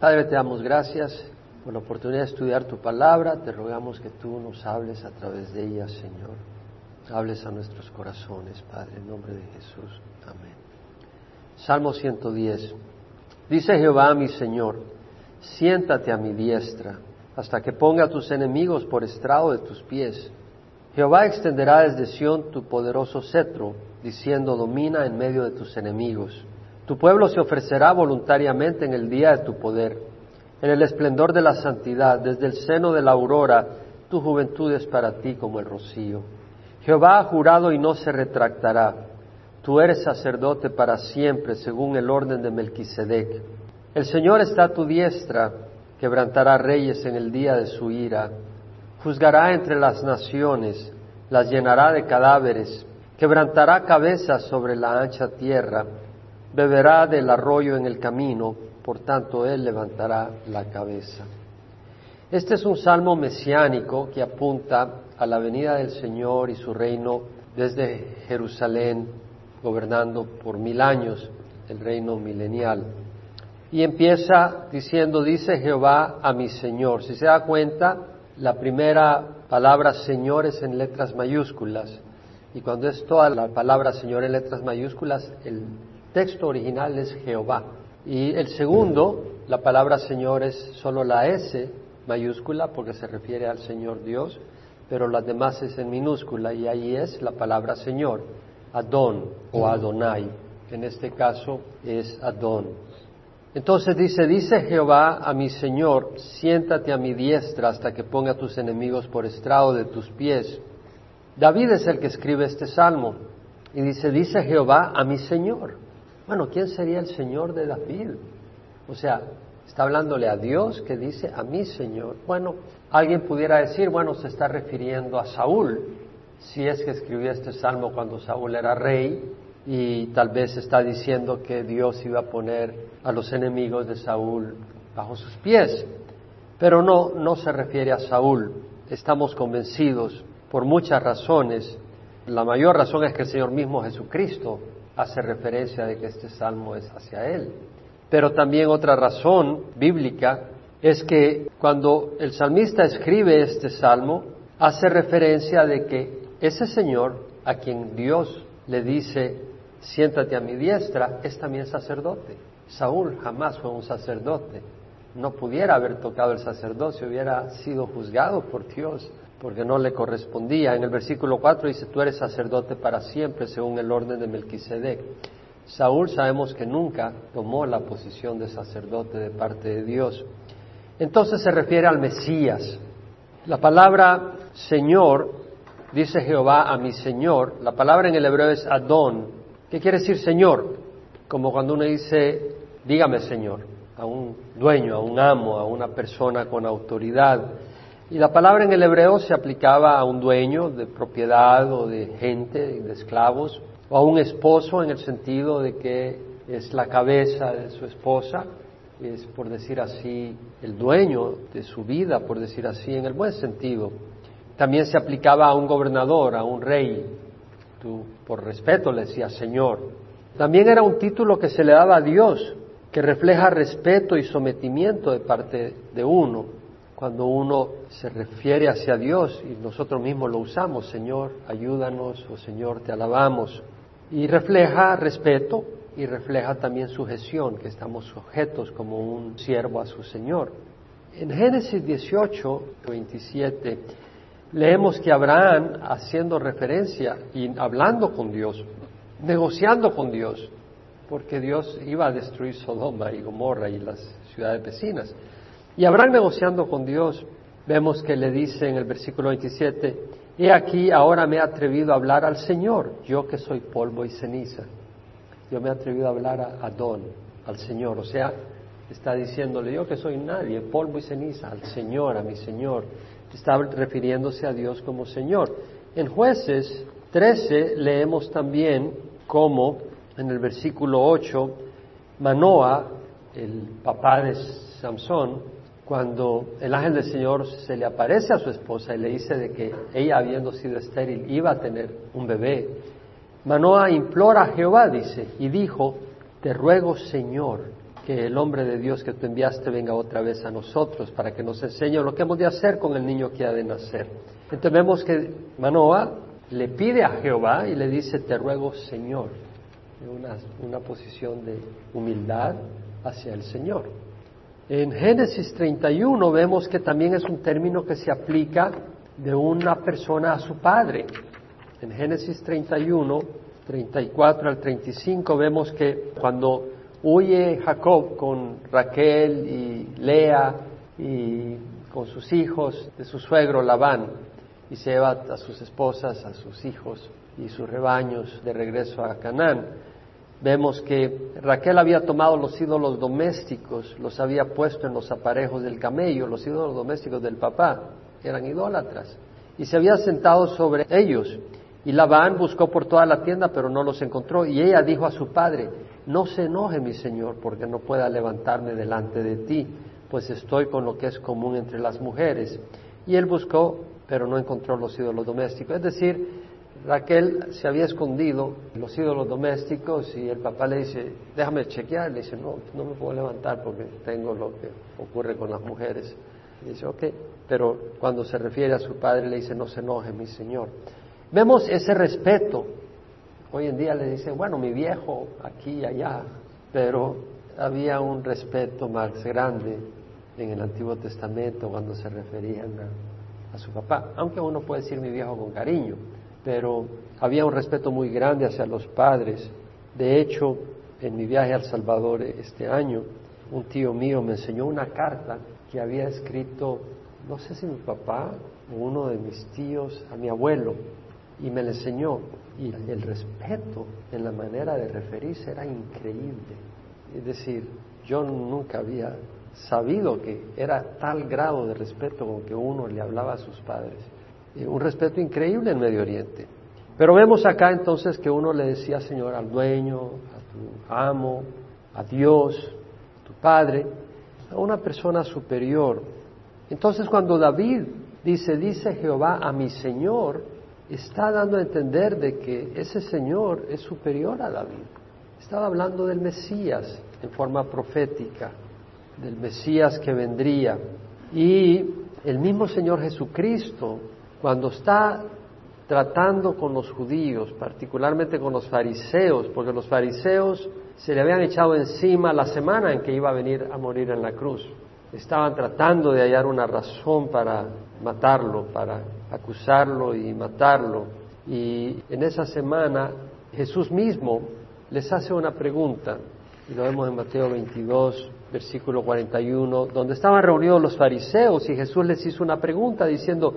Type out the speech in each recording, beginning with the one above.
Padre, te damos gracias por la oportunidad de estudiar tu palabra. Te rogamos que tú nos hables a través de ella, Señor. Hables a nuestros corazones, Padre, en nombre de Jesús. Amén. Salmo 110. Dice Jehová mi Señor, siéntate a mi diestra hasta que ponga a tus enemigos por estrado de tus pies. Jehová extenderá desde Sión tu poderoso cetro, diciendo, domina en medio de tus enemigos. Tu pueblo se ofrecerá voluntariamente en el día de tu poder, en el esplendor de la santidad, desde el seno de la aurora, tu juventud es para ti como el rocío. Jehová ha jurado y no se retractará. Tú eres sacerdote para siempre, según el orden de Melquisedec. El Señor está a tu diestra, quebrantará reyes en el día de su ira. Juzgará entre las naciones, las llenará de cadáveres, quebrantará cabezas sobre la ancha tierra beberá del arroyo en el camino, por tanto él levantará la cabeza. Este es un salmo mesiánico que apunta a la venida del Señor y su reino desde Jerusalén, gobernando por mil años el reino milenial. Y empieza diciendo, dice Jehová a mi Señor. Si se da cuenta, la primera palabra Señor es en letras mayúsculas. Y cuando es toda la palabra Señor en letras mayúsculas, el texto original es Jehová. Y el segundo, la palabra Señor es solo la S mayúscula porque se refiere al Señor Dios, pero las demás es en minúscula y ahí es la palabra Señor, Adón o Adonai. En este caso es Adón. Entonces dice, dice Jehová a mi Señor, siéntate a mi diestra hasta que ponga a tus enemigos por estrado de tus pies. David es el que escribe este salmo y dice, dice Jehová a mi Señor. Bueno, ¿quién sería el Señor de David? O sea, está hablándole a Dios que dice a mi Señor. Bueno, alguien pudiera decir, bueno, se está refiriendo a Saúl, si es que escribió este salmo cuando Saúl era rey y tal vez está diciendo que Dios iba a poner a los enemigos de Saúl bajo sus pies. Pero no, no se refiere a Saúl. Estamos convencidos por muchas razones. La mayor razón es que el Señor mismo Jesucristo hace referencia de que este salmo es hacia Él. Pero también otra razón bíblica es que cuando el salmista escribe este salmo, hace referencia de que ese Señor a quien Dios le dice, siéntate a mi diestra, es también sacerdote. Saúl jamás fue un sacerdote. No pudiera haber tocado el sacerdocio, hubiera sido juzgado por Dios porque no le correspondía. En el versículo 4 dice, tú eres sacerdote para siempre según el orden de Melquisedec. Saúl sabemos que nunca tomó la posición de sacerdote de parte de Dios. Entonces se refiere al Mesías. La palabra Señor, dice Jehová a mi Señor, la palabra en el hebreo es Adón. ¿Qué quiere decir Señor? Como cuando uno dice, dígame Señor, a un dueño, a un amo, a una persona con autoridad. Y la palabra en el hebreo se aplicaba a un dueño de propiedad o de gente, de esclavos, o a un esposo en el sentido de que es la cabeza de su esposa, es por decir así el dueño de su vida, por decir así en el buen sentido. También se aplicaba a un gobernador, a un rey. Tú por respeto le decías Señor. También era un título que se le daba a Dios, que refleja respeto y sometimiento de parte de uno cuando uno se refiere hacia Dios y nosotros mismos lo usamos, Señor, ayúdanos o Señor, te alabamos. Y refleja respeto y refleja también sujeción, que estamos sujetos como un siervo a su Señor. En Génesis 18, 27, leemos que Abraham, haciendo referencia y hablando con Dios, negociando con Dios, porque Dios iba a destruir Sodoma y Gomorra y las ciudades vecinas. Y Abraham negociando con Dios, vemos que le dice en el versículo 27, he aquí ahora me he atrevido a hablar al Señor, yo que soy polvo y ceniza. Yo me he atrevido a hablar a Adón, al Señor. O sea, está diciéndole, yo que soy nadie, polvo y ceniza, al Señor, a mi Señor. Está refiriéndose a Dios como Señor. En jueces 13 leemos también cómo en el versículo 8, Manoa, el papá de Samson, cuando el ángel del Señor se le aparece a su esposa y le dice de que ella, habiendo sido estéril, iba a tener un bebé, Manoa implora a Jehová, dice, y dijo, te ruego, Señor, que el hombre de Dios que tú enviaste venga otra vez a nosotros para que nos enseñe lo que hemos de hacer con el niño que ha de nacer. Entonces vemos que Manoah le pide a Jehová y le dice, te ruego Señor, una, una posición de humildad hacia el Señor. En Génesis 31 vemos que también es un término que se aplica de una persona a su padre. En Génesis 31, 34 al 35 vemos que cuando huye Jacob con Raquel y Lea y con sus hijos de su suegro Labán y se lleva a sus esposas, a sus hijos y sus rebaños de regreso a Canaán. Vemos que Raquel había tomado los ídolos domésticos, los había puesto en los aparejos del camello, los ídolos domésticos del papá, eran idólatras, y se había sentado sobre ellos. Y Labán buscó por toda la tienda, pero no los encontró. Y ella dijo a su padre, no se enoje mi Señor, porque no pueda levantarme delante de ti, pues estoy con lo que es común entre las mujeres. Y él buscó, pero no encontró los ídolos domésticos. Es decir, Raquel se había escondido los ídolos domésticos y el papá le dice, déjame chequear. Le dice, no, no me puedo levantar porque tengo lo que ocurre con las mujeres. Y dice, ok, pero cuando se refiere a su padre le dice, no se enoje mi Señor. Vemos ese respeto. Hoy en día le dicen, bueno, mi viejo, aquí y allá, pero había un respeto más grande en el Antiguo Testamento cuando se referían a su papá, aunque uno puede decir mi viejo con cariño, pero había un respeto muy grande hacia los padres. De hecho, en mi viaje al Salvador este año, un tío mío me enseñó una carta que había escrito, no sé si mi papá o uno de mis tíos, a mi abuelo, y me le enseñó. Y el respeto en la manera de referirse era increíble. Es decir, yo nunca había sabido que era tal grado de respeto con que uno le hablaba a sus padres. Un respeto increíble en Medio Oriente. Pero vemos acá entonces que uno le decía, Señor, al dueño, a tu amo, a Dios, a tu Padre, a una persona superior. Entonces cuando David dice, dice Jehová a mi Señor, está dando a entender de que ese Señor es superior a David. Estaba hablando del Mesías en forma profética, del Mesías que vendría. Y el mismo Señor Jesucristo, cuando está tratando con los judíos, particularmente con los fariseos, porque los fariseos se le habían echado encima la semana en que iba a venir a morir en la cruz. Estaban tratando de hallar una razón para matarlo, para acusarlo y matarlo. Y en esa semana Jesús mismo les hace una pregunta, y lo vemos en Mateo 22, versículo 41, donde estaban reunidos los fariseos y Jesús les hizo una pregunta diciendo,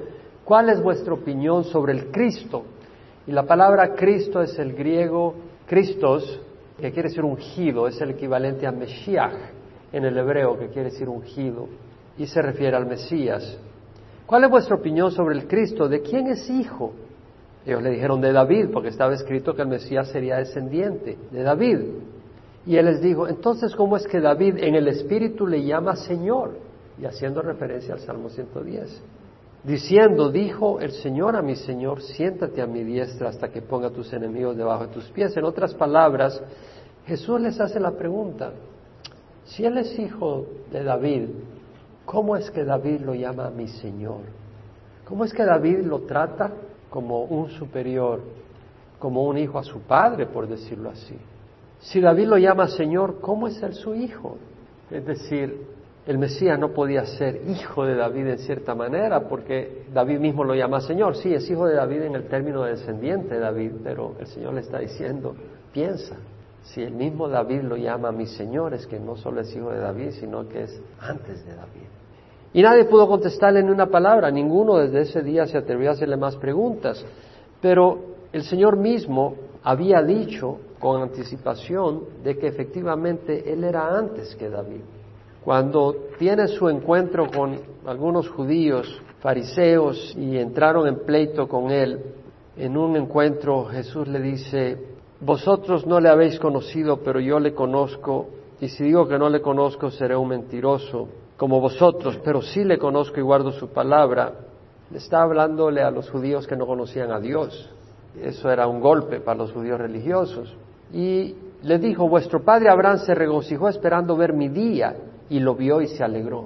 ¿cuál es vuestra opinión sobre el Cristo? Y la palabra Cristo es el griego Christos, que quiere decir ungido, es el equivalente a Meshiach en el hebreo, que quiere decir ungido, y se refiere al Mesías. ¿Cuál es vuestra opinión sobre el Cristo? ¿De quién es hijo? Ellos le dijeron de David, porque estaba escrito que el Mesías sería descendiente de David. Y él les dijo, entonces, ¿cómo es que David en el Espíritu le llama Señor? Y haciendo referencia al Salmo 110. Diciendo, dijo el Señor a mi Señor, siéntate a mi diestra hasta que ponga tus enemigos debajo de tus pies. En otras palabras, Jesús les hace la pregunta, si Él es hijo de David, ¿Cómo es que David lo llama mi Señor? ¿Cómo es que David lo trata como un superior, como un hijo a su padre, por decirlo así? Si David lo llama Señor, ¿cómo es él su hijo? Es decir, el Mesías no podía ser hijo de David en cierta manera, porque David mismo lo llama Señor. Sí, es hijo de David en el término de descendiente de David, pero el Señor le está diciendo, piensa, si el mismo David lo llama mi Señor, es que no solo es hijo de David, sino que es antes de David. Y nadie pudo contestarle ni una palabra, ninguno desde ese día se atrevió a hacerle más preguntas. Pero el Señor mismo había dicho con anticipación de que efectivamente Él era antes que David. Cuando tiene su encuentro con algunos judíos, fariseos, y entraron en pleito con Él, en un encuentro Jesús le dice, vosotros no le habéis conocido, pero yo le conozco, y si digo que no le conozco, seré un mentiroso como vosotros, pero sí le conozco y guardo su palabra, está hablándole a los judíos que no conocían a Dios. Eso era un golpe para los judíos religiosos. Y le dijo, vuestro padre Abraham se regocijó esperando ver mi día y lo vio y se alegró.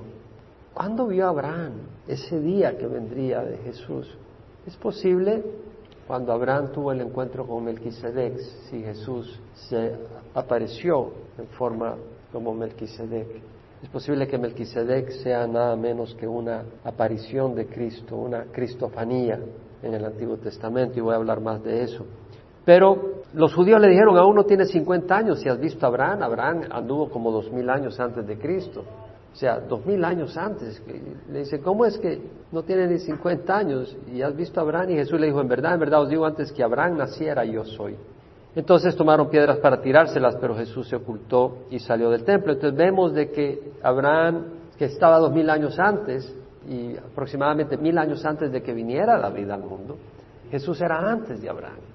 ¿Cuándo vio Abraham ese día que vendría de Jesús? Es posible cuando Abraham tuvo el encuentro con Melquisedec, si Jesús se apareció en forma como Melquisedec. Es posible que Melquisedec sea nada menos que una aparición de Cristo, una cristofanía en el Antiguo Testamento, y voy a hablar más de eso. Pero los judíos le dijeron, aún no tiene 50 años, si has visto a Abraham, Abraham anduvo como dos mil años antes de Cristo. O sea, dos mil años antes. Le dice, ¿cómo es que no tiene ni 50 años y has visto a Abraham? Y Jesús le dijo, en verdad, en verdad os digo, antes que Abraham naciera, yo soy. Entonces tomaron piedras para tirárselas, pero Jesús se ocultó y salió del templo. Entonces vemos de que Abraham, que estaba dos mil años antes, y aproximadamente mil años antes de que viniera David al mundo, Jesús era antes de Abraham.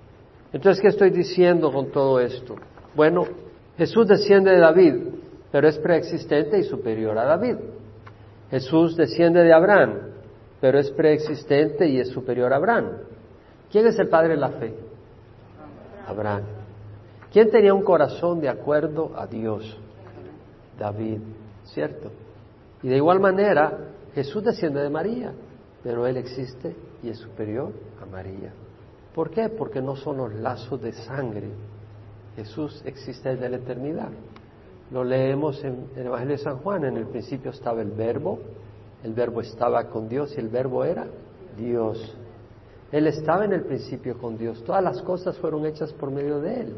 Entonces, ¿qué estoy diciendo con todo esto? Bueno, Jesús desciende de David, pero es preexistente y superior a David. Jesús desciende de Abraham, pero es preexistente y es superior a Abraham. ¿Quién es el padre de la fe? Abraham. ¿Quién tenía un corazón de acuerdo a Dios? David, ¿cierto? Y de igual manera, Jesús desciende de María, pero Él existe y es superior a María. ¿Por qué? Porque no son los lazos de sangre. Jesús existe desde la eternidad. Lo leemos en el Evangelio de San Juan. En el principio estaba el verbo, el verbo estaba con Dios y el verbo era Dios. Él estaba en el principio con Dios. Todas las cosas fueron hechas por medio de Él.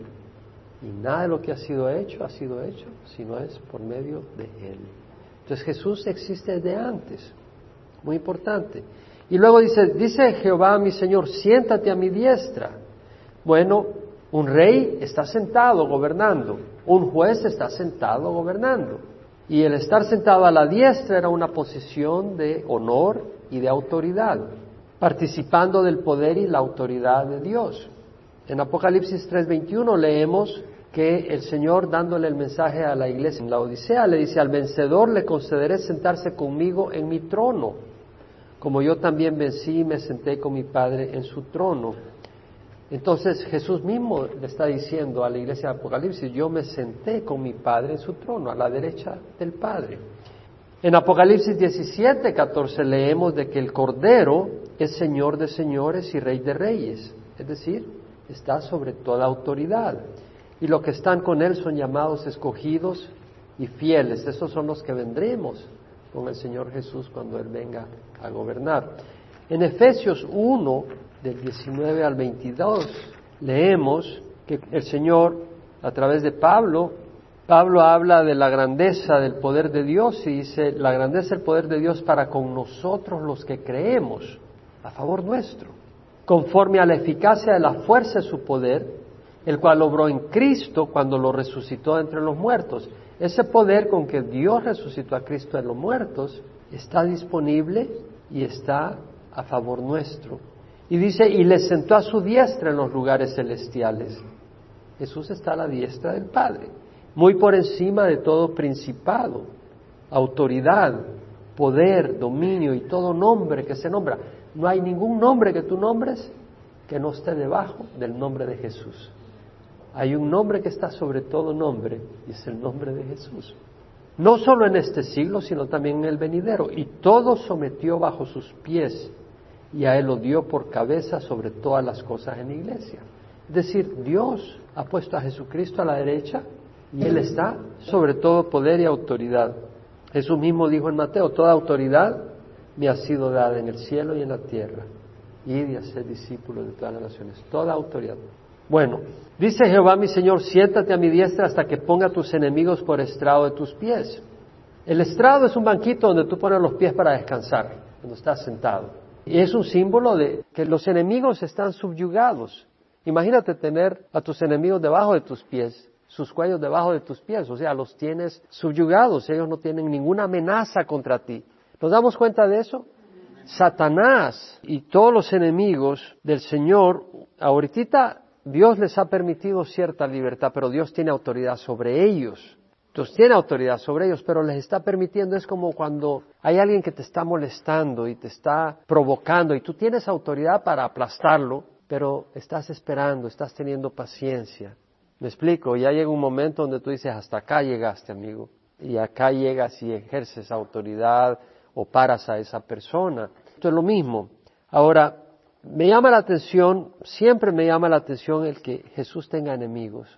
Y nada de lo que ha sido hecho ha sido hecho, sino es por medio de Él. Entonces Jesús existe desde antes. Muy importante. Y luego dice, dice Jehová mi Señor, siéntate a mi diestra. Bueno, un rey está sentado gobernando, un juez está sentado gobernando. Y el estar sentado a la diestra era una posición de honor y de autoridad, participando del poder y la autoridad de Dios. En Apocalipsis 3:21 leemos que el Señor dándole el mensaje a la iglesia en la Odisea le dice, al vencedor le concederé sentarse conmigo en mi trono, como yo también vencí y me senté con mi Padre en su trono. Entonces Jesús mismo le está diciendo a la iglesia de Apocalipsis, yo me senté con mi Padre en su trono, a la derecha del Padre. En Apocalipsis 17, 14 leemos de que el Cordero es Señor de señores y Rey de reyes, es decir, está sobre toda autoridad. Y los que están con Él son llamados escogidos y fieles, esos son los que vendremos con el Señor Jesús cuando Él venga a gobernar. En Efesios 1, del 19 al 22, leemos que el Señor, a través de Pablo, Pablo habla de la grandeza del poder de Dios y dice, la grandeza del poder de Dios para con nosotros los que creemos, a favor nuestro, conforme a la eficacia de la fuerza de su poder, el cual obró en Cristo cuando lo resucitó entre los muertos. Ese poder con que Dios resucitó a Cristo de los muertos está disponible y está a favor nuestro. Y dice, y le sentó a su diestra en los lugares celestiales. Jesús está a la diestra del Padre, muy por encima de todo principado, autoridad, poder, dominio y todo nombre que se nombra. No hay ningún nombre que tú nombres que no esté debajo del nombre de Jesús. Hay un nombre que está sobre todo nombre y es el nombre de Jesús. No solo en este siglo, sino también en el venidero. Y todo sometió bajo sus pies y a Él lo dio por cabeza sobre todas las cosas en la iglesia. Es decir, Dios ha puesto a Jesucristo a la derecha y Él está sobre todo poder y autoridad. Jesús mismo dijo en Mateo, toda autoridad me ha sido dada en el cielo y en la tierra. Y a ser discípulos de todas las naciones. Toda autoridad. Bueno, dice Jehová mi Señor, siéntate a mi diestra hasta que ponga a tus enemigos por estrado de tus pies. El estrado es un banquito donde tú pones los pies para descansar, cuando estás sentado. Y es un símbolo de que los enemigos están subyugados. Imagínate tener a tus enemigos debajo de tus pies, sus cuellos debajo de tus pies, o sea, los tienes subyugados, ellos no tienen ninguna amenaza contra ti. ¿Nos damos cuenta de eso? Satanás y todos los enemigos del Señor, ahorita Dios les ha permitido cierta libertad, pero Dios tiene autoridad sobre ellos. Entonces tiene autoridad sobre ellos, pero les está permitiendo, es como cuando hay alguien que te está molestando y te está provocando y tú tienes autoridad para aplastarlo, pero estás esperando, estás teniendo paciencia. Me explico, ya llega un momento donde tú dices, hasta acá llegaste, amigo, y acá llegas y ejerces autoridad o paras a esa persona. Esto es lo mismo. Ahora, me llama la atención, siempre me llama la atención el que Jesús tenga enemigos.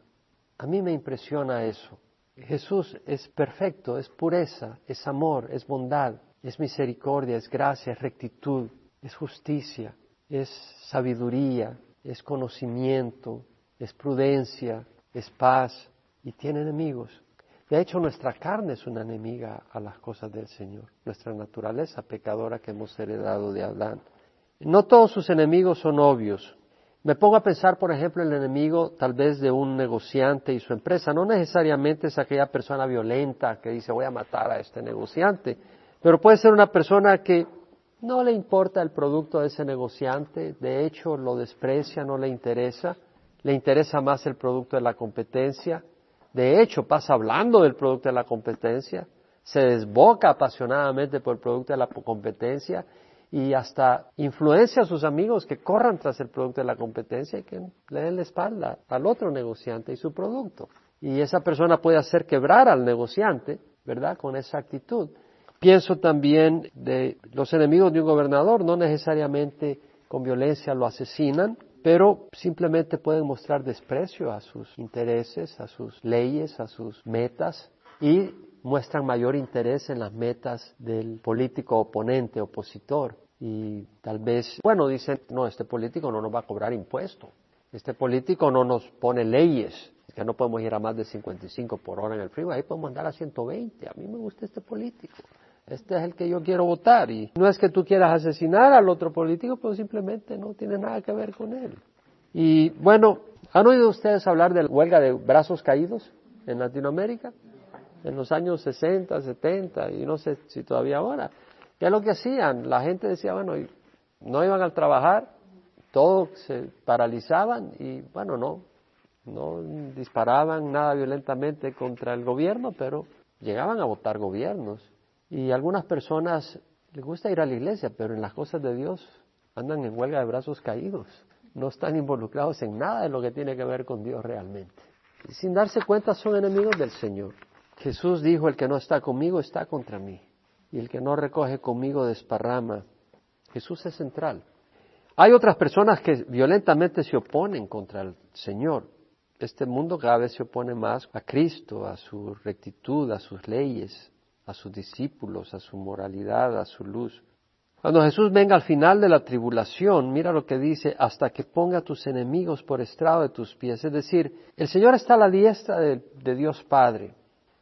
A mí me impresiona eso. Jesús es perfecto, es pureza, es amor, es bondad, es misericordia, es gracia, es rectitud, es justicia, es sabiduría, es conocimiento, es prudencia, es paz y tiene enemigos. De hecho, nuestra carne es una enemiga a las cosas del Señor, nuestra naturaleza pecadora que hemos heredado de Adán. No todos sus enemigos son obvios. Me pongo a pensar, por ejemplo, el enemigo tal vez de un negociante y su empresa. No necesariamente es aquella persona violenta que dice voy a matar a este negociante, pero puede ser una persona que no le importa el producto de ese negociante, de hecho lo desprecia, no le interesa, le interesa más el producto de la competencia, de hecho pasa hablando del producto de la competencia, se desboca apasionadamente por el producto de la competencia y hasta influencia a sus amigos que corran tras el producto de la competencia y que le den la espalda al otro negociante y su producto. Y esa persona puede hacer quebrar al negociante, ¿verdad? Con esa actitud. Pienso también de los enemigos de un gobernador, no necesariamente con violencia lo asesinan, pero simplemente pueden mostrar desprecio a sus intereses, a sus leyes, a sus metas y muestran mayor interés en las metas del político oponente, opositor y tal vez, bueno, dicen, no, este político no nos va a cobrar impuestos, este político no nos pone leyes, que no podemos ir a más de 55 por hora en el freeway, ahí podemos andar a 120, a mí me gusta este político, este es el que yo quiero votar y no es que tú quieras asesinar al otro político, pero simplemente no tiene nada que ver con él. Y bueno, ¿han oído ustedes hablar de la huelga de brazos caídos en Latinoamérica? En los años 60, 70 y no sé si todavía ahora. ¿Qué es lo que hacían? La gente decía, bueno, no iban a trabajar, todos se paralizaban y, bueno, no, no disparaban nada violentamente contra el gobierno, pero llegaban a votar gobiernos. Y algunas personas les gusta ir a la iglesia, pero en las cosas de Dios andan en huelga de brazos caídos. No están involucrados en nada de lo que tiene que ver con Dios realmente. Y sin darse cuenta son enemigos del Señor. Jesús dijo, el que no está conmigo está contra mí y el que no recoge conmigo desparrama. Jesús es central. Hay otras personas que violentamente se oponen contra el Señor. Este mundo cada vez se opone más a Cristo, a su rectitud, a sus leyes, a sus discípulos, a su moralidad, a su luz. Cuando Jesús venga al final de la tribulación, mira lo que dice, hasta que ponga a tus enemigos por estrado de tus pies. Es decir, el Señor está a la diestra de, de Dios Padre.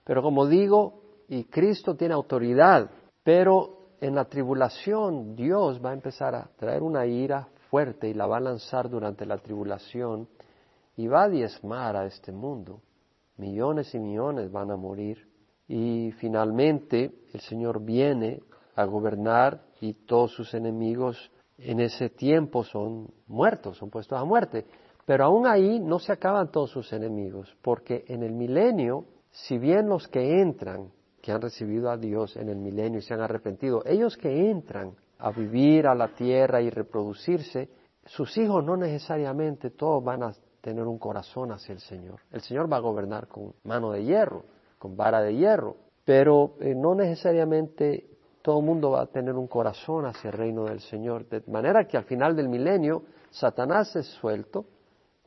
Pero como digo, y Cristo tiene autoridad pero en la tribulación Dios va a empezar a traer una ira fuerte y la va a lanzar durante la tribulación y va a diezmar a este mundo. Millones y millones van a morir y finalmente el Señor viene a gobernar y todos sus enemigos en ese tiempo son muertos, son puestos a muerte. Pero aún ahí no se acaban todos sus enemigos, porque en el milenio, si bien los que entran que han recibido a Dios en el milenio y se han arrepentido, ellos que entran a vivir a la tierra y reproducirse, sus hijos no necesariamente todos van a tener un corazón hacia el Señor. El Señor va a gobernar con mano de hierro, con vara de hierro, pero eh, no necesariamente todo el mundo va a tener un corazón hacia el reino del Señor. De manera que al final del milenio, Satanás es suelto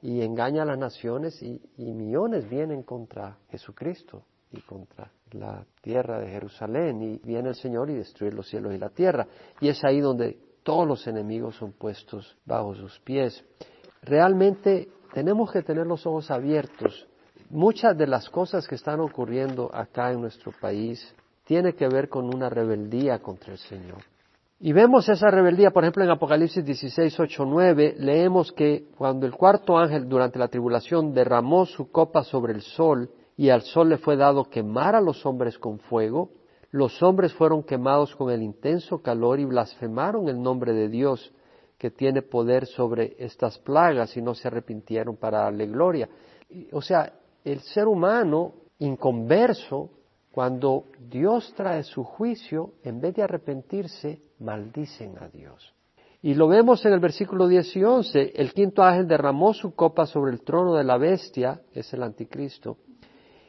y engaña a las naciones y millones vienen contra Jesucristo contra la tierra de Jerusalén y viene el Señor y destruye los cielos y la tierra. Y es ahí donde todos los enemigos son puestos bajo sus pies. Realmente tenemos que tener los ojos abiertos. Muchas de las cosas que están ocurriendo acá en nuestro país tiene que ver con una rebeldía contra el Señor. Y vemos esa rebeldía, por ejemplo, en Apocalipsis 16, 8, 9, leemos que cuando el cuarto ángel durante la tribulación derramó su copa sobre el sol, y al sol le fue dado quemar a los hombres con fuego, los hombres fueron quemados con el intenso calor y blasfemaron el nombre de Dios, que tiene poder sobre estas plagas y no se arrepintieron para darle gloria. O sea, el ser humano inconverso, cuando Dios trae su juicio, en vez de arrepentirse, maldicen a Dios. Y lo vemos en el versículo 10 y 11. El quinto ángel derramó su copa sobre el trono de la bestia, es el anticristo,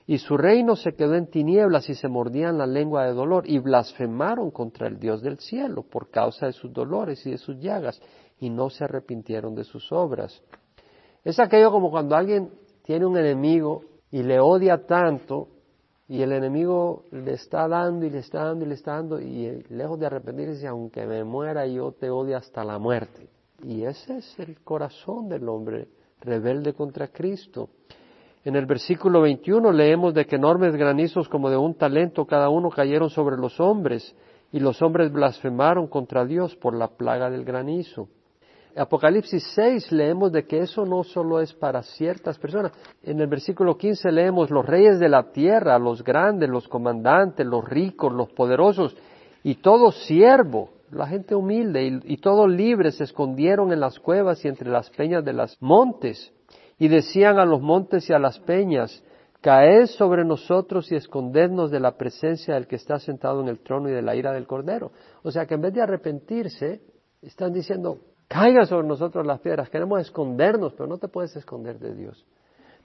y su reino se quedó en tinieblas y se mordían la lengua de dolor y blasfemaron contra el Dios del cielo por causa de sus dolores y de sus llagas y no se arrepintieron de sus obras. Es aquello como cuando alguien tiene un enemigo y le odia tanto y el enemigo le está dando y le está dando y le está dando y lejos de arrepentirse, aunque me muera yo te odio hasta la muerte. Y ese es el corazón del hombre rebelde contra Cristo. En el versículo 21 leemos de que enormes granizos como de un talento cada uno cayeron sobre los hombres y los hombres blasfemaron contra Dios por la plaga del granizo. Apocalipsis 6 leemos de que eso no solo es para ciertas personas. En el versículo 15 leemos los reyes de la tierra, los grandes, los comandantes, los ricos, los poderosos y todo siervo, la gente humilde y, y todo libre se escondieron en las cuevas y entre las peñas de los montes y decían a los montes y a las peñas, caed sobre nosotros y escondednos de la presencia del que está sentado en el trono y de la ira del Cordero. O sea que en vez de arrepentirse, están diciendo, caigan sobre nosotros las piedras, queremos escondernos, pero no te puedes esconder de Dios.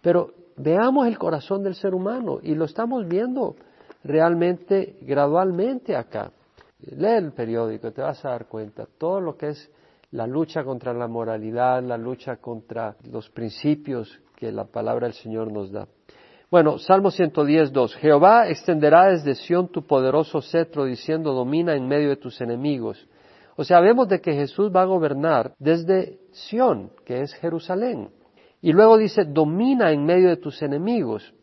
Pero veamos el corazón del ser humano y lo estamos viendo realmente gradualmente acá. Lee el periódico, te vas a dar cuenta, todo lo que es la lucha contra la moralidad, la lucha contra los principios que la palabra del Señor nos da. Bueno, Salmo 110, 2. Jehová extenderá desde Sión tu poderoso cetro, diciendo, domina en medio de tus enemigos. O sea, vemos de que Jesús va a gobernar desde Sión, que es Jerusalén. Y luego dice, domina en medio de tus enemigos.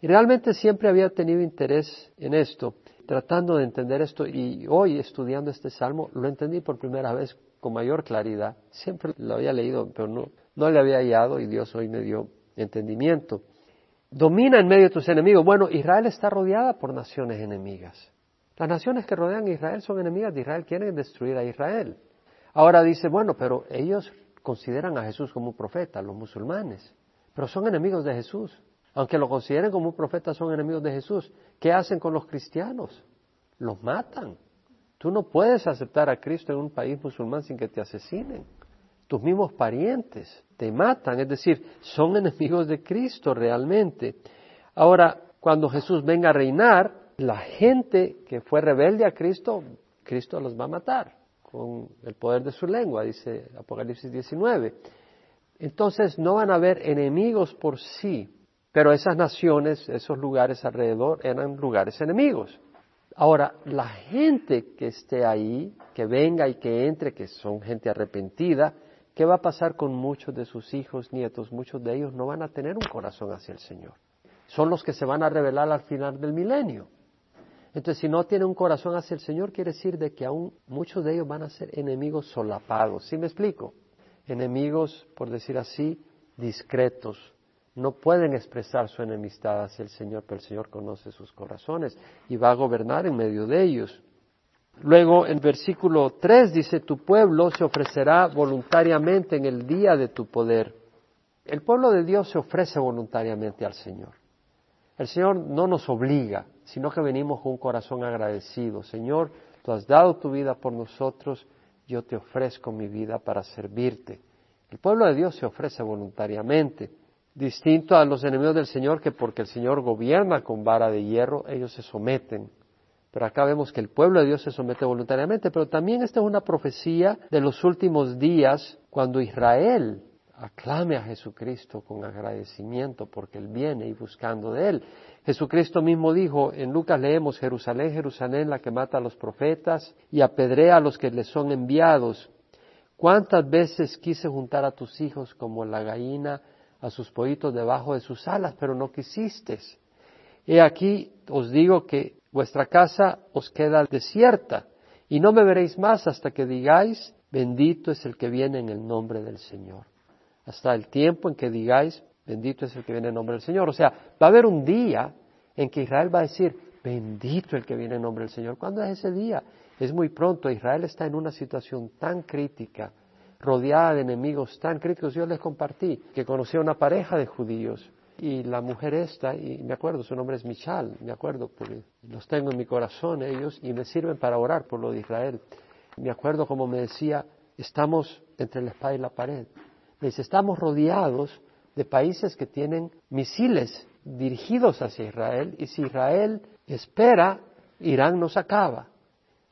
Y realmente siempre había tenido interés en esto, tratando de entender esto, y hoy estudiando este salmo lo entendí por primera vez con mayor claridad. Siempre lo había leído, pero no, no le había hallado y Dios hoy me dio entendimiento. Domina en medio de tus enemigos. Bueno, Israel está rodeada por naciones enemigas. Las naciones que rodean a Israel son enemigas de Israel, quieren destruir a Israel. Ahora dice, bueno, pero ellos consideran a Jesús como un profeta, los musulmanes, pero son enemigos de Jesús. Aunque lo consideren como un profeta, son enemigos de Jesús. ¿Qué hacen con los cristianos? Los matan. Tú no puedes aceptar a Cristo en un país musulmán sin que te asesinen. Tus mismos parientes te matan, es decir, son enemigos de Cristo realmente. Ahora, cuando Jesús venga a reinar, la gente que fue rebelde a Cristo, Cristo los va a matar con el poder de su lengua, dice Apocalipsis 19. Entonces no van a haber enemigos por sí, pero esas naciones, esos lugares alrededor eran lugares enemigos. Ahora, la gente que esté ahí, que venga y que entre, que son gente arrepentida, ¿qué va a pasar con muchos de sus hijos, nietos? Muchos de ellos no van a tener un corazón hacia el Señor. Son los que se van a revelar al final del milenio. Entonces, si no tienen un corazón hacia el Señor, quiere decir de que aún muchos de ellos van a ser enemigos solapados. ¿Sí me explico? Enemigos, por decir así, discretos, no pueden expresar su enemistad hacia el Señor, pero el Señor conoce sus corazones y va a gobernar en medio de ellos. Luego en versículo 3 dice, tu pueblo se ofrecerá voluntariamente en el día de tu poder. El pueblo de Dios se ofrece voluntariamente al Señor. El Señor no nos obliga, sino que venimos con un corazón agradecido. Señor, tú has dado tu vida por nosotros, yo te ofrezco mi vida para servirte. El pueblo de Dios se ofrece voluntariamente distinto a los enemigos del Señor, que porque el Señor gobierna con vara de hierro, ellos se someten. Pero acá vemos que el pueblo de Dios se somete voluntariamente, pero también esta es una profecía de los últimos días, cuando Israel aclame a Jesucristo con agradecimiento porque Él viene y buscando de Él. Jesucristo mismo dijo, en Lucas leemos, Jerusalén, Jerusalén, la que mata a los profetas y apedrea a los que le son enviados. ¿Cuántas veces quise juntar a tus hijos como la gallina a sus pollitos debajo de sus alas, pero no quisistes. He aquí os digo que vuestra casa os queda desierta, y no me veréis más hasta que digáis, bendito es el que viene en el nombre del Señor. Hasta el tiempo en que digáis, bendito es el que viene en nombre del Señor. O sea, va a haber un día en que Israel va a decir, bendito el que viene en nombre del Señor. ¿Cuándo es ese día? Es muy pronto. Israel está en una situación tan crítica rodeada de enemigos tan críticos. Yo les compartí que conocí a una pareja de judíos y la mujer esta, y me acuerdo, su nombre es Michal, me acuerdo, porque los tengo en mi corazón ellos y me sirven para orar por lo de Israel. Me acuerdo como me decía, estamos entre la espada y la pared. Me dice, estamos rodeados de países que tienen misiles dirigidos hacia Israel y si Israel espera, Irán nos acaba.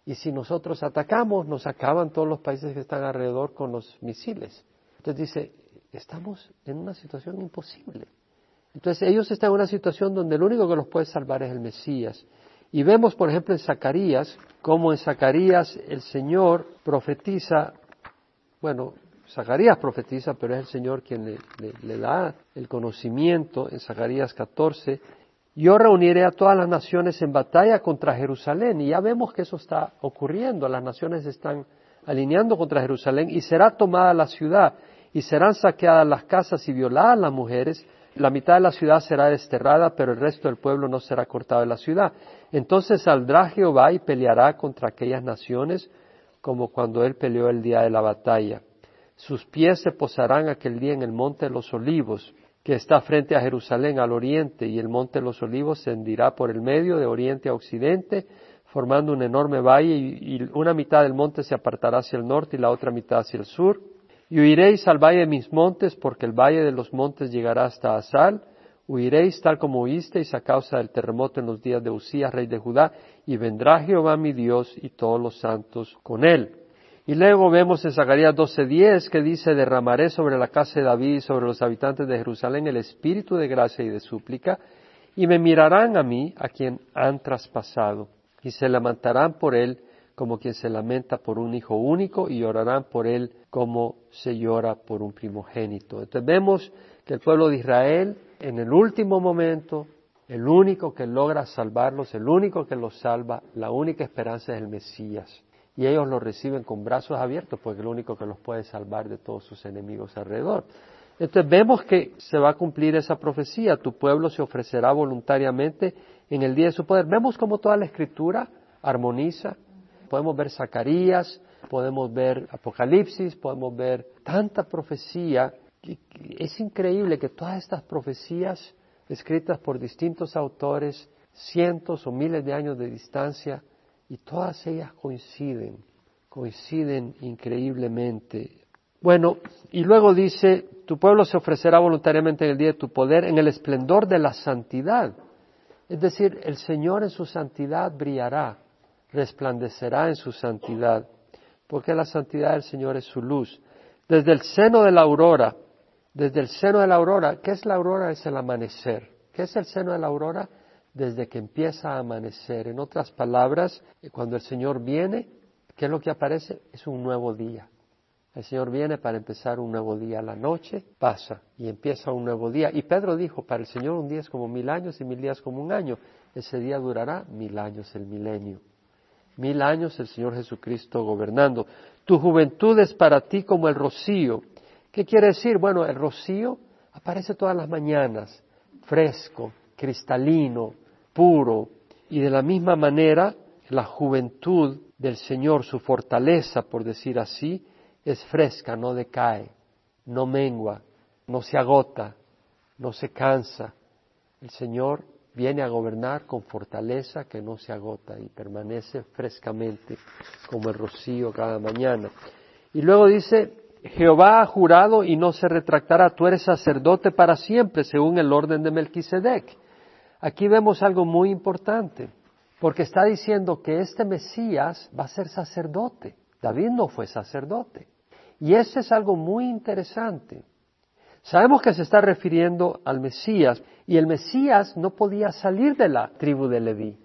Y si nosotros atacamos, nos acaban todos los países que están alrededor con los misiles. Entonces dice, estamos en una situación imposible. Entonces ellos están en una situación donde el único que los puede salvar es el Mesías. Y vemos, por ejemplo, en Zacarías, como en Zacarías el Señor profetiza, bueno, Zacarías profetiza, pero es el Señor quien le, le, da el conocimiento en Zacarías 14. Yo reuniré a todas las naciones en batalla contra Jerusalén. Y ya vemos que eso está ocurriendo. Las naciones están alineando contra Jerusalén y será tomada la ciudad y serán saqueadas las casas y violadas las mujeres la mitad de la ciudad será desterrada, pero el resto del pueblo no será cortado de la ciudad. Entonces saldrá Jehová y peleará contra aquellas naciones como cuando él peleó el día de la batalla. Sus pies se posarán aquel día en el monte de los olivos, que está frente a Jerusalén al oriente, y el monte de los olivos se hendirá por el medio de oriente a occidente, formando un enorme valle, y, una mitad del monte se apartará hacia el norte y la otra mitad hacia el sur y huiréis al valle de mis montes, porque el valle de los montes llegará hasta Asal. Huiréis tal como huisteis a causa del terremoto en los días de Usías, rey de Judá, y vendrá Jehová mi Dios y todos los santos con él. Y luego vemos en Zacarías 12:10 que dice, derramaré sobre la casa de David y sobre los habitantes de Jerusalén el espíritu de gracia y de súplica, y me mirarán a mí, a quien han traspasado, y se lamentarán por él como quien se lamenta por un hijo único y llorarán por él como se llora por un primogénito. Entonces vemos que el pueblo de Israel en el último momento, el único que logra salvarlos, el único que los salva, la única esperanza es el Mesías. Y ellos lo reciben con brazos abiertos porque es el único que los puede salvar de todos sus enemigos alrededor. Entonces vemos que se va a cumplir esa profecía, tu pueblo se ofrecerá voluntariamente en el día de su poder. Vemos como toda la escritura armoniza Podemos ver Zacarías, podemos ver Apocalipsis, podemos ver tanta profecía. Es increíble que todas estas profecías escritas por distintos autores, cientos o miles de años de distancia, y todas ellas coinciden, coinciden increíblemente. Bueno, y luego dice, tu pueblo se ofrecerá voluntariamente en el día de tu poder, en el esplendor de la santidad. Es decir, el Señor en su santidad brillará resplandecerá en su santidad, porque la santidad del Señor es su luz. Desde el seno de la aurora, desde el seno de la aurora, ¿qué es la aurora? Es el amanecer. ¿Qué es el seno de la aurora? Desde que empieza a amanecer. En otras palabras, cuando el Señor viene, ¿qué es lo que aparece? Es un nuevo día. El Señor viene para empezar un nuevo día. La noche pasa y empieza un nuevo día. Y Pedro dijo, para el Señor un día es como mil años y mil días como un año. Ese día durará mil años, el milenio mil años el Señor Jesucristo gobernando. Tu juventud es para ti como el rocío. ¿Qué quiere decir? Bueno, el rocío aparece todas las mañanas, fresco, cristalino, puro, y de la misma manera la juventud del Señor, su fortaleza, por decir así, es fresca, no decae, no mengua, no se agota, no se cansa. El Señor viene a gobernar con fortaleza que no se agota y permanece frescamente como el rocío cada mañana. Y luego dice, Jehová ha jurado y no se retractará, tú eres sacerdote para siempre, según el orden de Melquisedec. Aquí vemos algo muy importante, porque está diciendo que este Mesías va a ser sacerdote. David no fue sacerdote. Y eso es algo muy interesante. Sabemos que se está refiriendo al Mesías y el Mesías no podía salir de la tribu de Leví.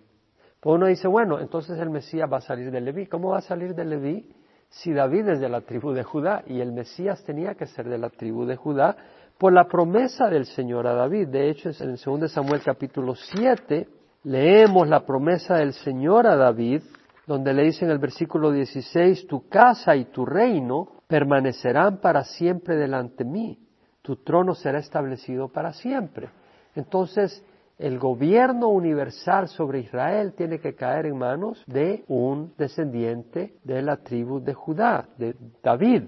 Pues uno dice, bueno, entonces el Mesías va a salir de Leví. ¿Cómo va a salir de Leví si David es de la tribu de Judá y el Mesías tenía que ser de la tribu de Judá por la promesa del Señor a David? De hecho, en el 2 Samuel capítulo 7 leemos la promesa del Señor a David, donde le dice en el versículo 16, tu casa y tu reino permanecerán para siempre delante mí tu trono será establecido para siempre. Entonces, el gobierno universal sobre Israel tiene que caer en manos de un descendiente de la tribu de Judá, de David,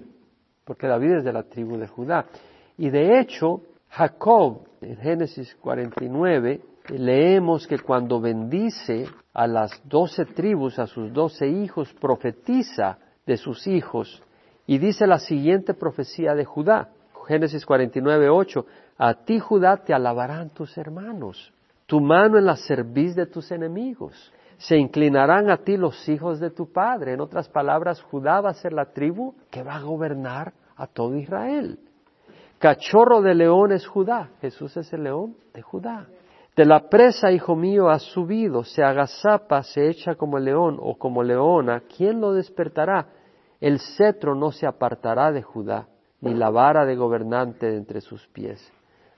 porque David es de la tribu de Judá. Y de hecho, Jacob, en Génesis 49, leemos que cuando bendice a las doce tribus, a sus doce hijos, profetiza de sus hijos Y dice la siguiente profecía de Judá, Génesis 49, 8, a ti Judá te alabarán tus hermanos, tu mano en la cerviz de tus enemigos. Se inclinarán a ti los hijos de tu padre. En otras palabras, Judá va a ser la tribu que va a gobernar a todo Israel. Cachorro de león es Judá. Jesús es el león de Judá. De la presa, hijo mío, ha subido, se agazapa, se echa como león o como leona. ¿Quién lo despertará? El cetro no se apartará de Judá, ni la vara de gobernante de entre sus pies.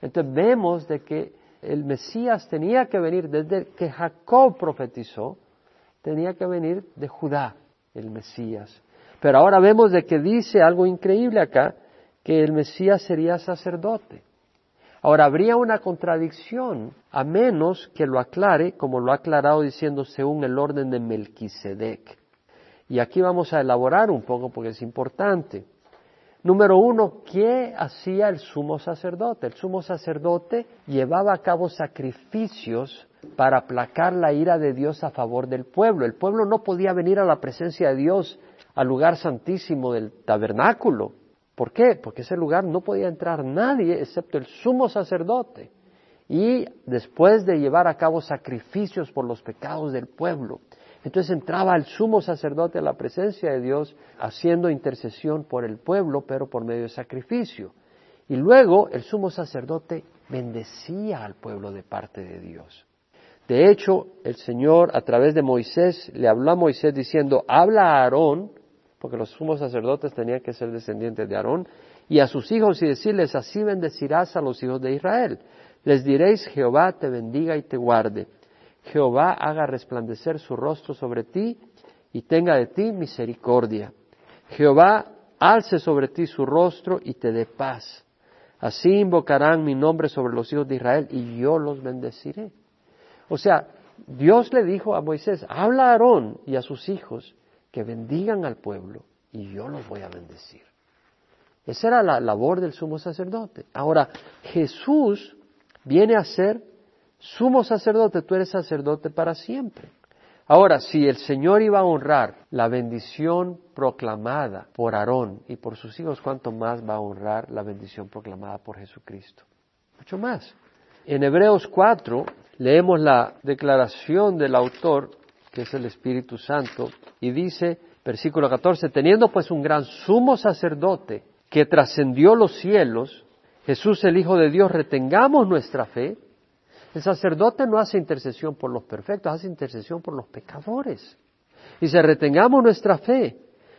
Entonces vemos de que el Mesías tenía que venir desde que Jacob profetizó, tenía que venir de Judá, el Mesías. Pero ahora vemos de que dice algo increíble acá, que el Mesías sería sacerdote. Ahora, habría una contradicción, a menos que lo aclare, como lo ha aclarado diciendo según el orden de Melquisedec. Y aquí vamos a elaborar un poco porque es importante. Número uno, ¿qué hacía el sumo sacerdote? El sumo sacerdote llevaba a cabo sacrificios para aplacar la ira de Dios a favor del pueblo. El pueblo no podía venir a la presencia de Dios al lugar santísimo del tabernáculo. ¿Por qué? Porque ese lugar no podía entrar nadie excepto el sumo sacerdote. Y después de llevar a cabo sacrificios por los pecados del pueblo, entonces entraba el sumo sacerdote a la presencia de Dios haciendo intercesión por el pueblo, pero por medio de sacrificio. Y luego el sumo sacerdote bendecía al pueblo de parte de Dios. De hecho, el Señor a través de Moisés le habló a Moisés diciendo, habla a Aarón, porque los sumos sacerdotes tenían que ser descendientes de Aarón, y a sus hijos y decirles, así bendecirás a los hijos de Israel. Les diréis, Jehová te bendiga y te guarde. Jehová haga resplandecer su rostro sobre ti y tenga de ti misericordia. Jehová alce sobre ti su rostro y te dé paz. Así invocarán mi nombre sobre los hijos de Israel y yo los bendeciré. O sea, Dios le dijo a Moisés, habla a Aarón y a sus hijos que bendigan al pueblo y yo los voy a bendecir. Esa era la labor del sumo sacerdote. Ahora, Jesús viene a ser sumo sacerdote, tú eres sacerdote para siempre. Ahora, si el Señor iba a honrar la bendición proclamada por Aarón y por sus hijos, ¿cuánto más va a honrar la bendición proclamada por Jesucristo? Mucho más. En Hebreos 4 leemos la declaración del autor, que es el Espíritu Santo, y dice, versículo 14, teniendo pues un gran sumo sacerdote que trascendió los cielos, Jesús el Hijo de Dios, retengamos nuestra fe, el sacerdote no hace intercesión por los perfectos, hace intercesión por los pecadores. Y se retengamos nuestra fe,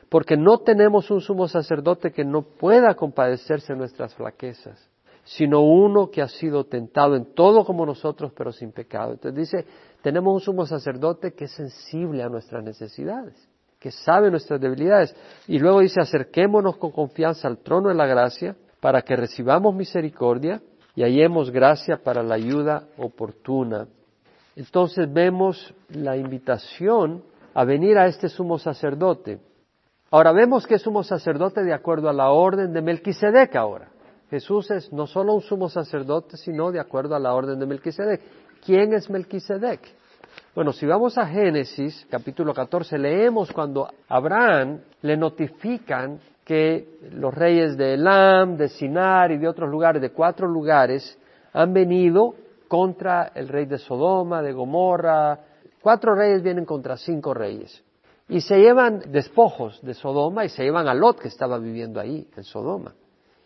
porque no tenemos un sumo sacerdote que no pueda compadecerse de nuestras flaquezas, sino uno que ha sido tentado en todo como nosotros, pero sin pecado. Entonces dice, tenemos un sumo sacerdote que es sensible a nuestras necesidades, que sabe nuestras debilidades. Y luego dice, acerquémonos con confianza al trono de la gracia para que recibamos misericordia y hallemos gracia para la ayuda oportuna. Entonces vemos la invitación a venir a este sumo sacerdote. Ahora vemos que es sumo sacerdote de acuerdo a la orden de Melquisedec ahora. Jesús es no solo un sumo sacerdote, sino de acuerdo a la orden de Melquisedec. ¿Quién es Melquisedec? Bueno, si vamos a Génesis capítulo 14, leemos cuando Abraham le notifican que los reyes de Elam, de Sinar y de otros lugares, de cuatro lugares, han venido contra el rey de Sodoma, de Gomorra. Cuatro reyes vienen contra cinco reyes. Y se llevan despojos de Sodoma y se llevan a Lot que estaba viviendo ahí, en Sodoma.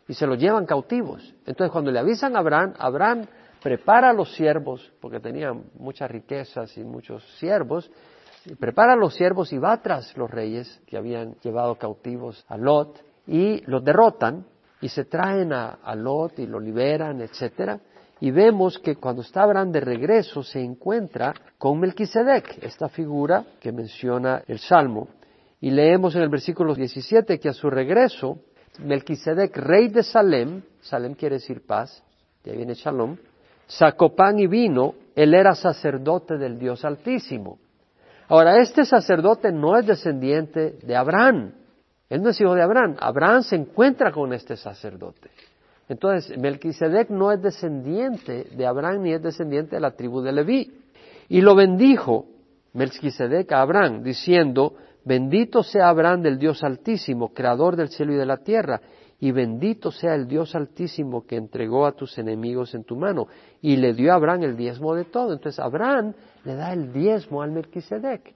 Y se los llevan cautivos. Entonces cuando le avisan a Abraham, Abraham prepara a los siervos, porque tenían muchas riquezas y muchos siervos, prepara a los siervos y va tras los reyes que habían llevado cautivos a Lot y los derrotan y se traen a, Lot y lo liberan, etcétera. Y vemos que cuando está Abraham de regreso se encuentra con Melquisedec, esta figura que menciona el Salmo. Y leemos en el versículo 17 que a su regreso, Melquisedec, rey de Salem, Salem quiere decir paz, de ahí viene Shalom, sacó pan y vino, él era sacerdote del Dios Altísimo. Ahora, este sacerdote no es descendiente de Abraham. Él no es hijo de Abraham. Abraham se encuentra con este sacerdote. Entonces, Melquisedec no es descendiente de Abraham ni es descendiente de la tribu de Leví. Y lo bendijo Melquisedec a Abraham, diciendo, bendito sea Abraham del Dios Altísimo, creador del cielo y de la tierra, y bendito sea el Dios Altísimo que entregó a tus enemigos en tu mano, y le dio a Abraham el diezmo de todo. Entonces Abraham le da el diezmo al Melquisedec,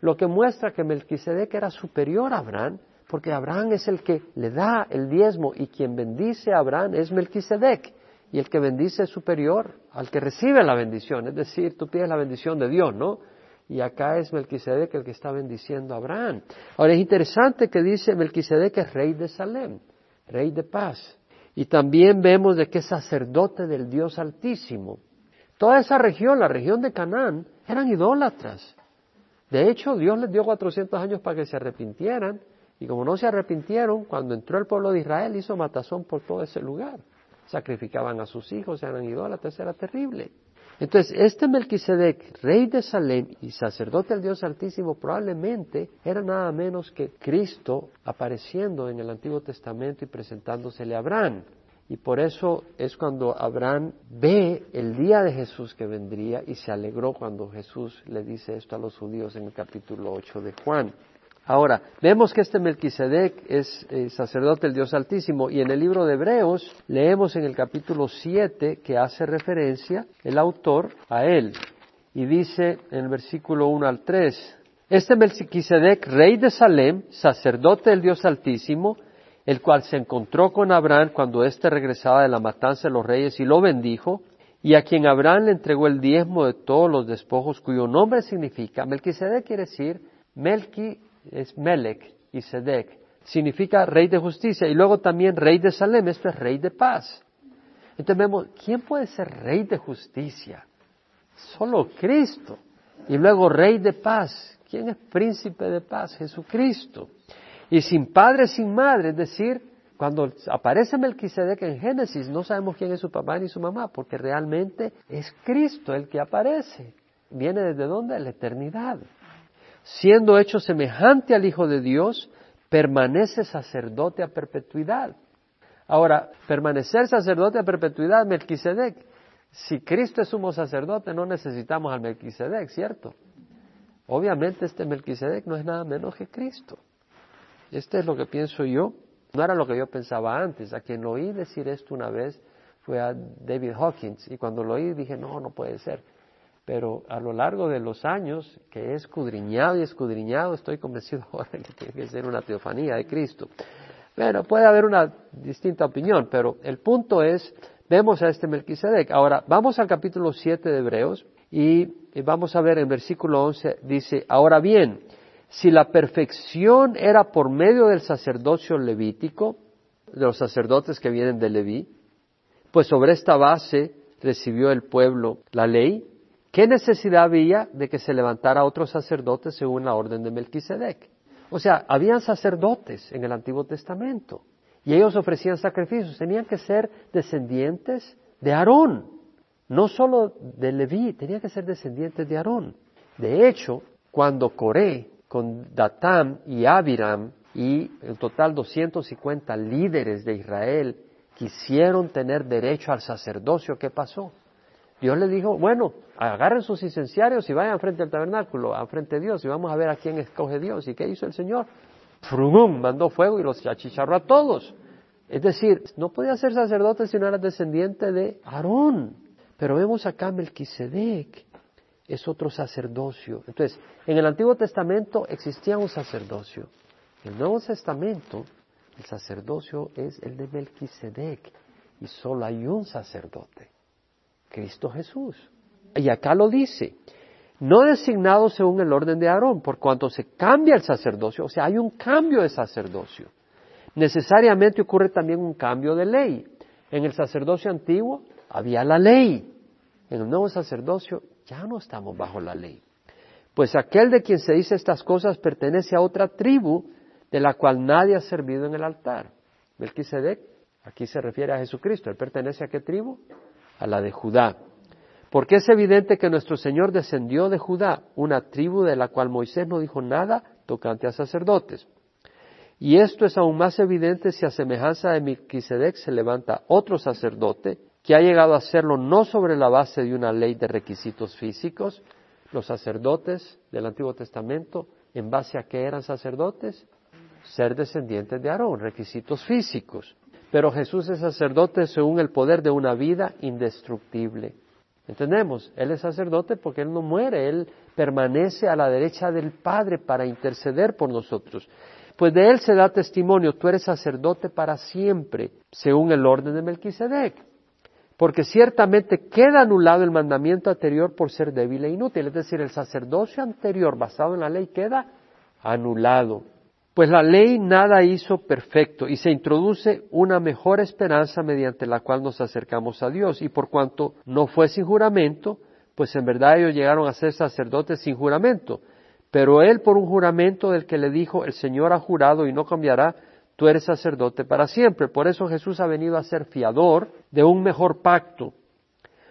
lo que muestra que Melquisedec era superior a Abraham, porque Abraham es el que le da el diezmo y quien bendice a Abraham es Melquisedec. Y el que bendice es superior al que recibe la bendición. Es decir, tú pides la bendición de Dios, ¿no? Y acá es Melquisedec el que está bendiciendo a Abraham. Ahora es interesante que dice Melquisedec es rey de Salem rey de paz. Y también vemos de que es sacerdote del Dios Altísimo. Toda esa región, la región de Canaán, eran idólatras. De hecho, Dios les dio 400 años para que se arrepintieran, y como no se arrepintieron, cuando entró el pueblo de Israel hizo matazón por todo ese lugar. Sacrificaban a sus hijos, eran idólatras, era terrible. Entonces, este Melquisedec, rey de Salem y sacerdote del Dios Altísimo, probablemente era nada menos que Cristo apareciendo en el Antiguo Testamento y presentándosele a Abraham. Y por eso es cuando Abraham ve el día de Jesús que vendría y se alegró cuando Jesús le dice esto a los judíos en el capítulo 8 de Juan. Ahora, vemos que este Melquisedec es eh, sacerdote del Dios Altísimo y en el libro de Hebreos leemos en el capítulo 7 que hace referencia el autor a él y dice en el versículo 1 al 3, este Melquisedec, rey de Salem, sacerdote del Dios Altísimo, el cual se encontró con Abraham cuando éste regresaba de la matanza de los reyes y lo bendijo, y a quien Abraham le entregó el diezmo de todos los despojos cuyo nombre significa, Melquisedec quiere decir Melqui es Melech y Sedek. Significa rey de justicia. Y luego también rey de Salem, esto es rey de paz. Entonces vemos, ¿quién puede ser rey de justicia? Solo Cristo. Y luego rey de paz. ¿Quién es príncipe de paz? Jesucristo. Y sin padre, sin madre, es decir, cuando aparece Melquisedec en Génesis, no sabemos quién es su papá ni su mamá, porque realmente es Cristo el que aparece. ¿Viene desde dónde? De la eternidad siendo hecho semejante al Hijo de Dios, permanece sacerdote a perpetuidad. Ahora, permanecer sacerdote a perpetuidad, Melquisedec. Si Cristo es sumo sacerdote, no necesitamos al Melquisedec, ¿cierto? Obviamente este Melquisedec no es nada menos que Cristo. Este es lo que pienso yo. No era lo que yo pensaba antes. A quien oí decir esto una vez fue a David Hawkins. Y cuando lo oí dije, no, no puede ser pero a lo largo de los años que he escudriñado y escudriñado, estoy convencido ahora que tiene que ser una teofanía de Cristo. Bueno, puede haber una distinta opinión, pero el punto es, vemos a este Melquisedec. Ahora, vamos al capítulo 7 de Hebreos y, vamos a ver en versículo 11, dice, ahora bien, si la perfección era por medio del sacerdocio levítico, de los sacerdotes que vienen de Leví, pues sobre esta base recibió el pueblo la ley, ¿Qué necesidad había de que se levantara otro sacerdote según la orden de Melquisedec? O sea, habían sacerdotes en el Antiguo Testamento y ellos ofrecían sacrificios. Tenían que ser descendientes de Aarón, no solo de Leví, tenían que ser descendientes de Aarón. De hecho, cuando Coré con Datán y Abiram y en total 250 líderes de Israel quisieron tener derecho al sacerdocio, ¿qué pasó? Dios le dijo, bueno, agarren sus incenciarios y vayan frente al tabernáculo, a frente de Dios, y vamos a ver a quién escoge Dios. ¿Y qué hizo el Señor? Frumum, mandó fuego y los achicharró a todos. Es decir, no podía ser sacerdote si no era descendiente de Aarón. Pero vemos acá Melquisedec, es otro sacerdocio. Entonces, en el Antiguo Testamento existía un sacerdocio. En el Nuevo Testamento, el sacerdocio es el de Melquisedec y solo hay un sacerdote. Cristo Jesús. Y acá lo dice, no designado según el orden de Aarón, por cuanto se cambia el sacerdocio, o sea, hay un cambio de sacerdocio. Necesariamente ocurre también un cambio de ley. En el sacerdocio antiguo había la ley. En el nuevo sacerdocio ya no estamos bajo la ley. Pues aquel de quien se dice estas cosas pertenece a otra tribu de la cual nadie ha servido en el altar. Melquisedec, aquí se refiere a Jesucristo. ¿Él pertenece a qué tribu? A la de Judá. Porque es evidente que nuestro Señor descendió de Judá, una tribu de la cual Moisés no dijo nada tocante a sacerdotes. Y esto es aún más evidente si a semejanza de Melquisedec se levanta otro sacerdote que ha llegado a hacerlo no sobre la base de una ley de requisitos físicos. Los sacerdotes del Antiguo Testamento ¿En base a qué eran sacerdotes? Ser descendientes de Aarón, requisitos físicos. Pero Jesús es sacerdote según el poder de una vida indestructible. ¿Entendemos? Él es sacerdote porque Él no muere, Él permanece a la derecha del Padre para interceder por nosotros. Pues de Él se da testimonio, tú eres sacerdote para siempre, según el orden de Melquisedec. Porque ciertamente queda anulado el mandamiento anterior por ser débil e inútil. Es decir, el sacerdocio anterior basado en la ley queda anulado. Pues la ley nada hizo perfecto y se introduce una mejor esperanza mediante la cual nos acercamos a Dios. Y por cuanto no fue sin juramento, pues en verdad ellos llegaron a ser sacerdotes sin juramento. Pero él por un juramento del que le dijo, el Señor ha jurado y no cambiará, tú eres sacerdote para siempre. Por eso Jesús ha venido a ser fiador de un mejor pacto.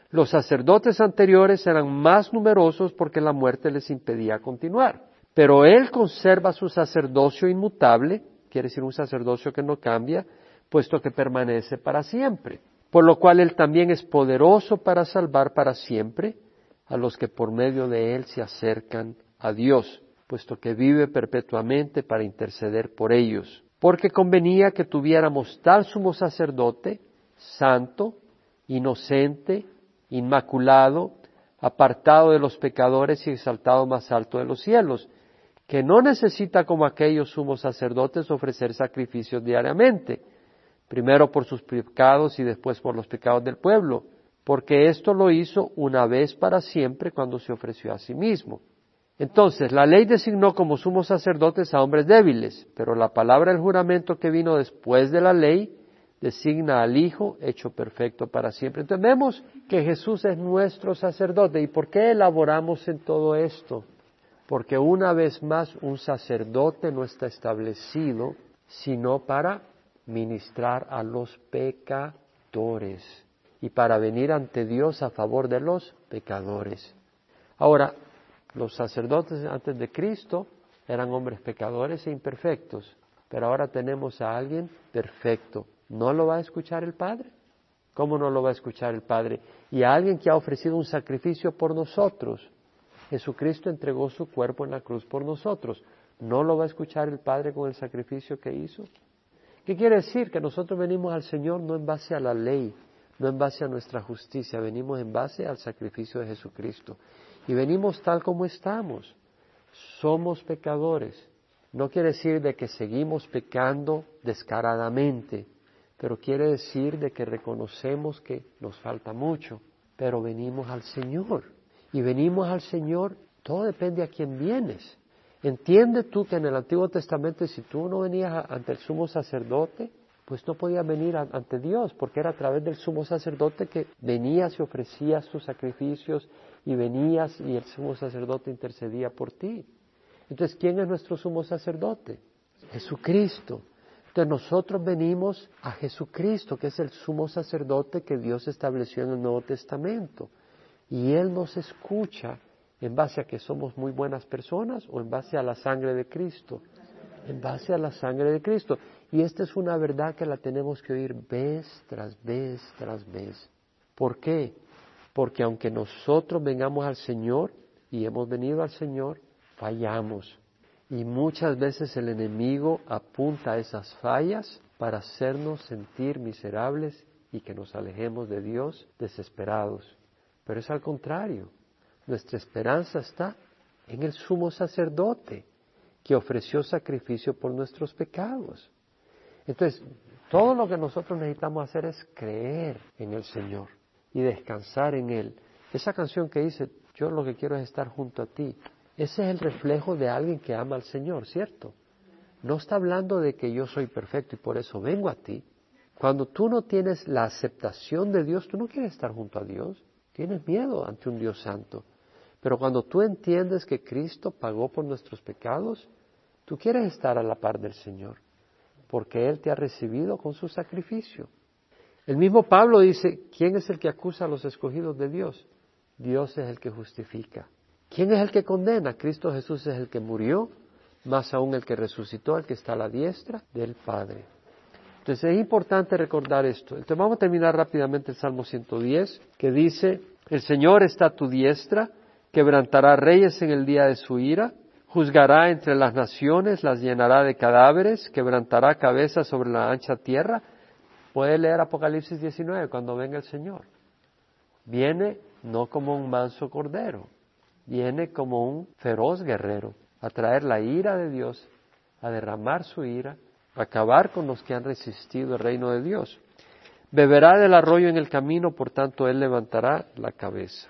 Los sacerdotes anteriores eran más numerosos porque la muerte les impedía continuar. Pero Él conserva su sacerdocio inmutable, quiere decir un sacerdocio que no cambia, puesto que permanece para siempre. Por lo cual Él también es poderoso para salvar para siempre a los que por medio de Él se acercan a Dios, puesto que vive perpetuamente para interceder por ellos. Porque convenía que tuviéramos tal sumo sacerdote, santo, inocente, inmaculado, apartado de los pecadores y exaltado más alto de los cielos, que no necesita como aquellos sumos sacerdotes ofrecer sacrificios diariamente, primero por sus pecados y después por los pecados del pueblo, porque esto lo hizo una vez para siempre cuando se ofreció a sí mismo. Entonces, la ley designó como sumos sacerdotes a hombres débiles, pero la palabra del juramento que vino después de la ley designa al Hijo hecho perfecto para siempre. Entonces vemos que Jesús es nuestro sacerdote. ¿Y por qué elaboramos en todo esto? Porque una vez más un sacerdote no está establecido sino para ministrar a los pecadores y para venir ante Dios a favor de los pecadores. Ahora, los sacerdotes antes de Cristo eran hombres pecadores e imperfectos, pero ahora tenemos a alguien perfecto. ¿No lo va a escuchar el Padre? ¿Cómo no lo va a escuchar el Padre? Y a alguien que ha ofrecido un sacrificio por nosotros. Jesucristo entregó su cuerpo en la cruz por nosotros. ¿No lo va a escuchar el Padre con el sacrificio que hizo? ¿Qué quiere decir? Que nosotros venimos al Señor no en base a la ley, no en base a nuestra justicia, venimos en base al sacrificio de Jesucristo. Y venimos tal como estamos. Somos pecadores. No quiere decir de que seguimos pecando descaradamente, pero quiere decir de que reconocemos que nos falta mucho, pero venimos al Señor y venimos al Señor, todo depende a quién vienes. Entiende tú que en el Antiguo Testamento si tú no venías ante el sumo sacerdote, pues no podías venir ante Dios, porque era a través del sumo sacerdote que venías y ofrecías tus sacrificios y venías y el sumo sacerdote intercedía por ti. Entonces, ¿quién es nuestro sumo sacerdote? Jesucristo. Entonces nosotros venimos a Jesucristo, que es el sumo sacerdote que Dios estableció en el Nuevo Testamento. Y Él nos escucha en base a que somos muy buenas personas o en base a la sangre de Cristo. En base a la sangre de Cristo. Y esta es una verdad que la tenemos que oír vez tras vez tras vez. ¿Por qué? Porque aunque nosotros vengamos al Señor y hemos venido al Señor, fallamos. Y muchas veces el enemigo apunta a esas fallas para hacernos sentir miserables y que nos alejemos de Dios desesperados. Pero es al contrario. Nuestra esperanza está en el sumo sacerdote que ofreció sacrificio por nuestros pecados. Entonces, todo lo que nosotros necesitamos hacer es creer en el Señor y descansar en Él. Esa canción que dice, yo lo que quiero es estar junto a ti, ese es el reflejo de alguien que ama al Señor, ¿cierto? No está hablando de que yo soy perfecto y por eso vengo a ti. Cuando tú no tienes la aceptación de Dios, tú no quieres estar junto a Dios. Tienes miedo ante un Dios santo. Pero cuando tú entiendes que Cristo pagó por nuestros pecados, tú quieres estar a la par del Señor, porque Él te ha recibido con su sacrificio. El mismo Pablo dice, ¿quién es el que acusa a los escogidos de Dios? Dios es el que justifica. ¿Quién es el que condena? Cristo Jesús es el que murió, más aún el que resucitó, el que está a la diestra del Padre. Entonces es importante recordar esto. Entonces vamos a terminar rápidamente el Salmo 110, que dice, el Señor está a tu diestra, quebrantará reyes en el día de su ira, Juzgará entre las naciones, las llenará de cadáveres, quebrantará cabezas sobre la ancha tierra. Puede leer Apocalipsis 19 cuando venga el Señor. Viene no como un manso cordero, viene como un feroz guerrero a traer la ira de Dios, a derramar su ira, acabar con los que han resistido el reino de Dios. Beberá del arroyo en el camino, por tanto él levantará la cabeza.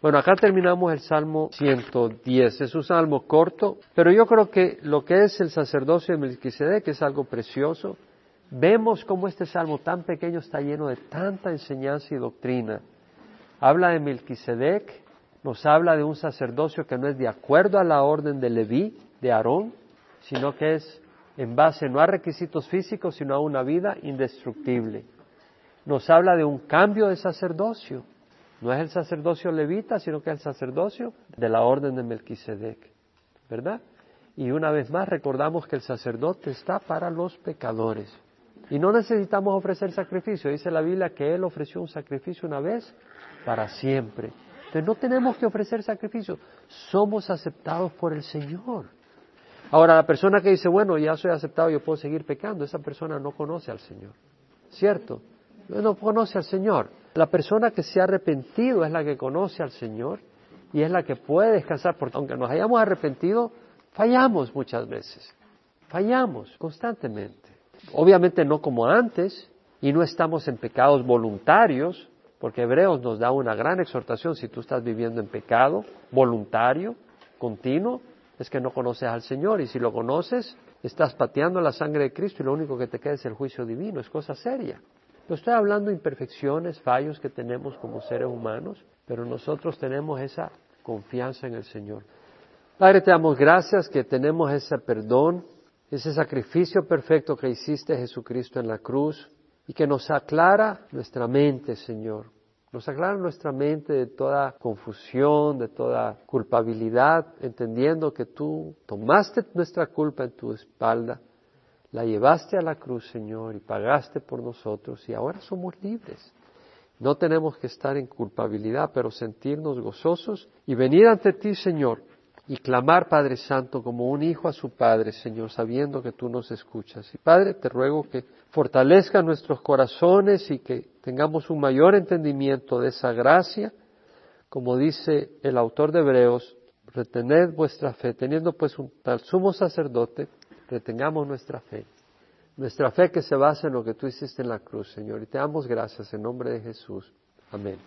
Bueno, acá terminamos el Salmo 110. Es un salmo corto, pero yo creo que lo que es el sacerdocio de Melquisedec es algo precioso. Vemos cómo este salmo tan pequeño está lleno de tanta enseñanza y doctrina. Habla de Melquisedec, nos habla de un sacerdocio que no es de acuerdo a la orden de Leví, de Aarón, sino que es en base no a requisitos físicos, sino a una vida indestructible. Nos habla de un cambio de sacerdocio. No es el sacerdocio levita, sino que es el sacerdocio de la orden de Melquisedec. ¿Verdad? Y una vez más recordamos que el sacerdote está para los pecadores. Y no necesitamos ofrecer sacrificio. Dice la Biblia que Él ofreció un sacrificio una vez para siempre. Entonces no tenemos que ofrecer sacrificio. Somos aceptados por el Señor. Ahora, la persona que dice, bueno, ya soy aceptado, yo puedo seguir pecando, esa persona no conoce al Señor. ¿Cierto? No conoce al Señor. La persona que se ha arrepentido es la que conoce al Señor y es la que puede descansar, porque aunque nos hayamos arrepentido, fallamos muchas veces. Fallamos constantemente. Obviamente no como antes y no estamos en pecados voluntarios, porque Hebreos nos da una gran exhortación, si tú estás viviendo en pecado voluntario, continuo, es que no conoces al Señor y si lo conoces, estás pateando la sangre de Cristo y lo único que te queda es el juicio divino, es cosa seria. No estoy hablando de imperfecciones, fallos que tenemos como seres humanos, pero nosotros tenemos esa confianza en el Señor. Padre, te damos gracias que tenemos ese perdón, ese sacrificio perfecto que hiciste Jesucristo en la cruz y que nos aclara nuestra mente, Señor. Nos aclara nuestra mente de toda confusión, de toda culpabilidad, entendiendo que tú tomaste nuestra culpa en tu espalda, la llevaste a la cruz, Señor, y pagaste por nosotros, y ahora somos libres. No tenemos que estar en culpabilidad, pero sentirnos gozosos y venir ante ti, Señor, y clamar, Padre Santo, como un hijo a su Padre, Señor, sabiendo que tú nos escuchas. Y Padre, te ruego que fortalezca nuestros corazones y que tengamos un mayor entendimiento de esa gracia, como dice el autor de Hebreos, retened vuestra fe, teniendo pues un tal sumo sacerdote, retengamos nuestra fe. Nuestra fe que se basa en lo que tú hiciste en la cruz, Señor. Y te damos gracias en nombre de Jesús. Amén.